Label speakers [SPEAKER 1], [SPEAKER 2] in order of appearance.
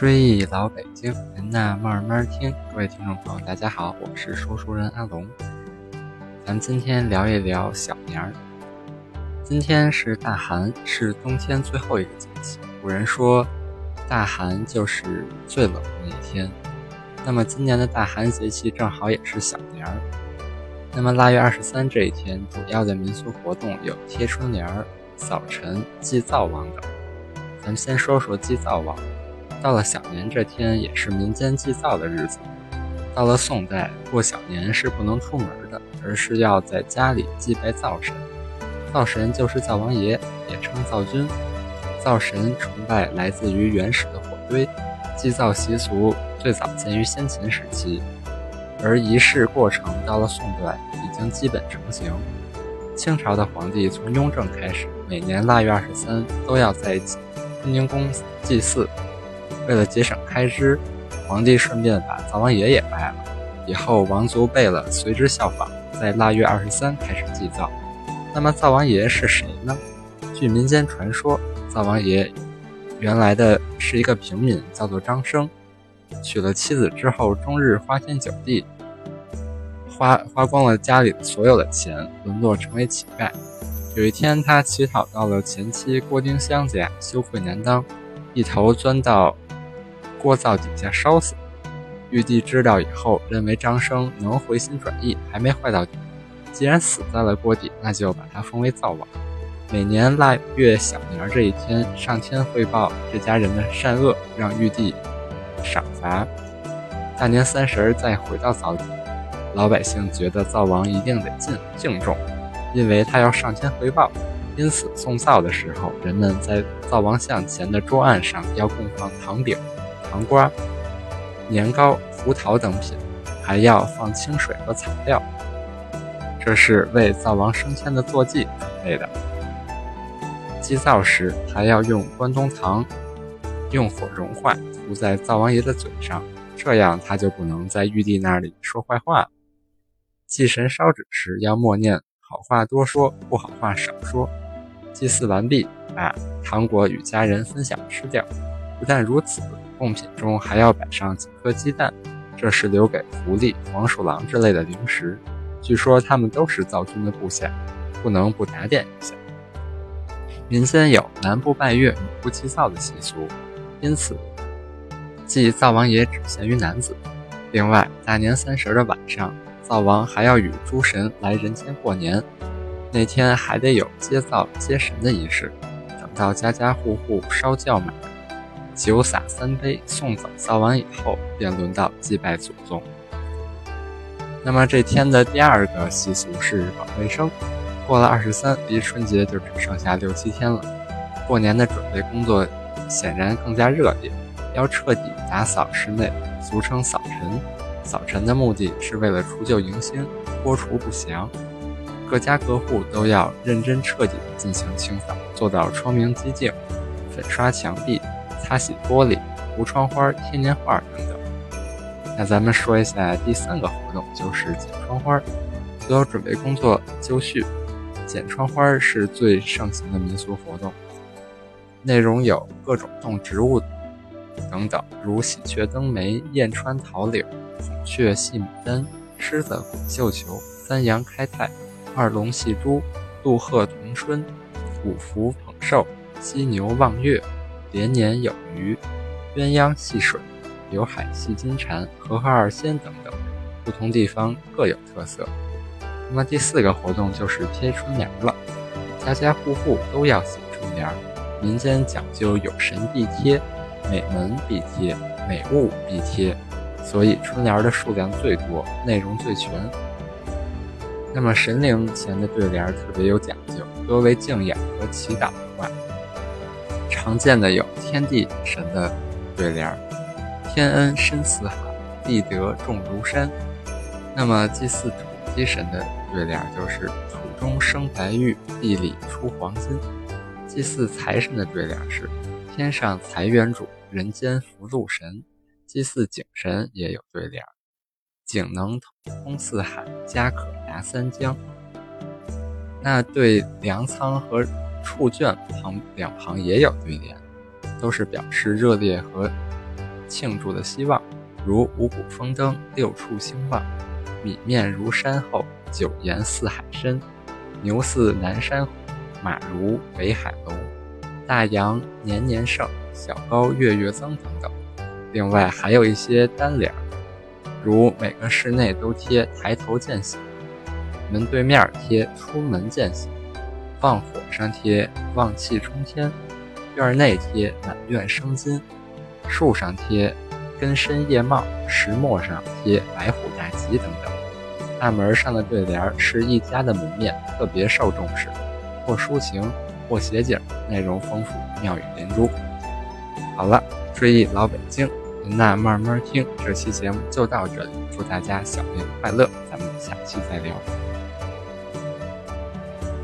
[SPEAKER 1] 追忆老北京，您呐慢慢听。各位听众朋友，大家好，我是说书人阿龙。咱们今天聊一聊小年儿。今天是大寒，是冬天最后一个节气。古人说，大寒就是最冷的一天。那么今年的大寒节气正好也是小年儿。那么腊月二十三这一天，主要的民俗活动有贴春联儿、扫尘、祭灶王等。咱们先说说祭灶王。到了小年这天，也是民间祭灶的日子。到了宋代，过小年是不能出门的，而是要在家里祭拜灶神。灶神就是灶王爷，也称灶君。灶神崇拜来自于原始的火堆。祭灶习俗最早见于先秦时期，而仪式过程到了宋代已经基本成型。清朝的皇帝从雍正开始，每年腊月二十三都要在坤宁宫祭祀。为了节省开支，皇帝顺便把灶王爷也拜了。以后王族辈了随之效仿，在腊月二十三开始祭灶。那么灶王爷是谁呢？据民间传说，灶王爷原来的是一个平民，叫做张生。娶了妻子之后，终日花天酒地，花花光了家里所有的钱，沦落成为乞丐。有一天，他乞讨到了前妻郭丁香家，羞愧难当，一头钻到。锅灶底下烧死，玉帝知道以后，认为张生能回心转意，还没坏到底。既然死在了锅底，那就把他封为灶王。每年腊月小年这一天，上天汇报这家人的善恶，让玉帝赏罚。大年三十再回到灶底，老百姓觉得灶王一定得敬敬重，因为他要上天汇报。因此，送灶的时候，人们在灶王像前的桌案上要供放糖饼。糖瓜、年糕、胡桃等品，还要放清水和草料，这是为灶王升迁的坐骑准备的。祭灶时还要用关东糖，用火融化，涂在灶王爷的嘴上，这样他就不能在玉帝那里说坏话。祭神烧纸时要默念好话多说，不好话少说。祭祀完毕，把糖果与家人分享吃掉。不但如此。贡品中还要摆上几颗鸡蛋，这是留给狐狸、黄鼠狼之类的零食。据说他们都是灶君的部下，不能不打点一下。民间有男不拜月、女不祭灶的习俗，因此祭灶王爷只限于男子。另外，大年三十的晚上，灶王还要与诸神来人间过年，那天还得有接灶接神的仪式。等到家家户户烧轿满。酒洒三杯，送走灶王以后，便轮到祭拜祖宗。那么这天的第二个习俗是搞卫生。过了二十三，离春节就只剩下六七天了。过年的准备工作显然更加热烈，要彻底打扫室内，俗称扫尘。扫尘的目的是为了除旧迎新，拨除不祥。各家各户都要认真彻底地进行清扫，做到窗明几净，粉刷墙壁。擦洗玻璃、糊窗花、贴年画等等。那咱们说一下第三个活动，就是剪窗花。所有准备工作就绪，剪窗花是最盛行的民俗活动。内容有各种动植物等等，如喜鹊登梅、燕穿桃柳、孔雀戏牡丹、狮子滚绣球、三羊开泰、二龙戏珠、鹿鹤同春、五福捧寿、犀牛望月。连年有余，鸳鸯戏水，刘海戏金蝉，和合二仙等等，不同地方各有特色。那么第四个活动就是贴春联了，家家户户都要写春联。民间讲究有神必贴，每门必贴，每物必贴，所以春联的数量最多，内容最全。那么神灵前的对联特别有讲究，多为敬仰和祈祷的话。常见的有天地神的对联儿：“天恩深似海，地德重如山。”那么祭祀土地神的对联就是“土中生白玉，地里出黄金。”祭祀财神的对联是“天上财源主，人间福禄神。”祭祀井神也有对联儿：“井能通四海，家可达三江。”那对粮仓和触卷旁两旁也有对联，都是表示热烈和庆祝的希望，如五谷丰登，六畜兴旺；米面如山后，酒颜似海深；牛似南山虎，马如北海龙；大羊年年盛，小羔月月增等等。另外还有一些单联，如每个室内都贴“抬头见喜”，门对面贴“出门见喜”，放火上贴“旺气冲天”。院内贴“满院生金”，树上贴“根深叶茂”，石磨上贴“白虎大吉”等等。大门上的对联是一家的门面，特别受重视，或抒情，或写景，内容丰富，妙语连珠。好了，追忆老北京，您那慢慢听。这期节目就到这里，祝大家小年快乐，咱们下期再聊。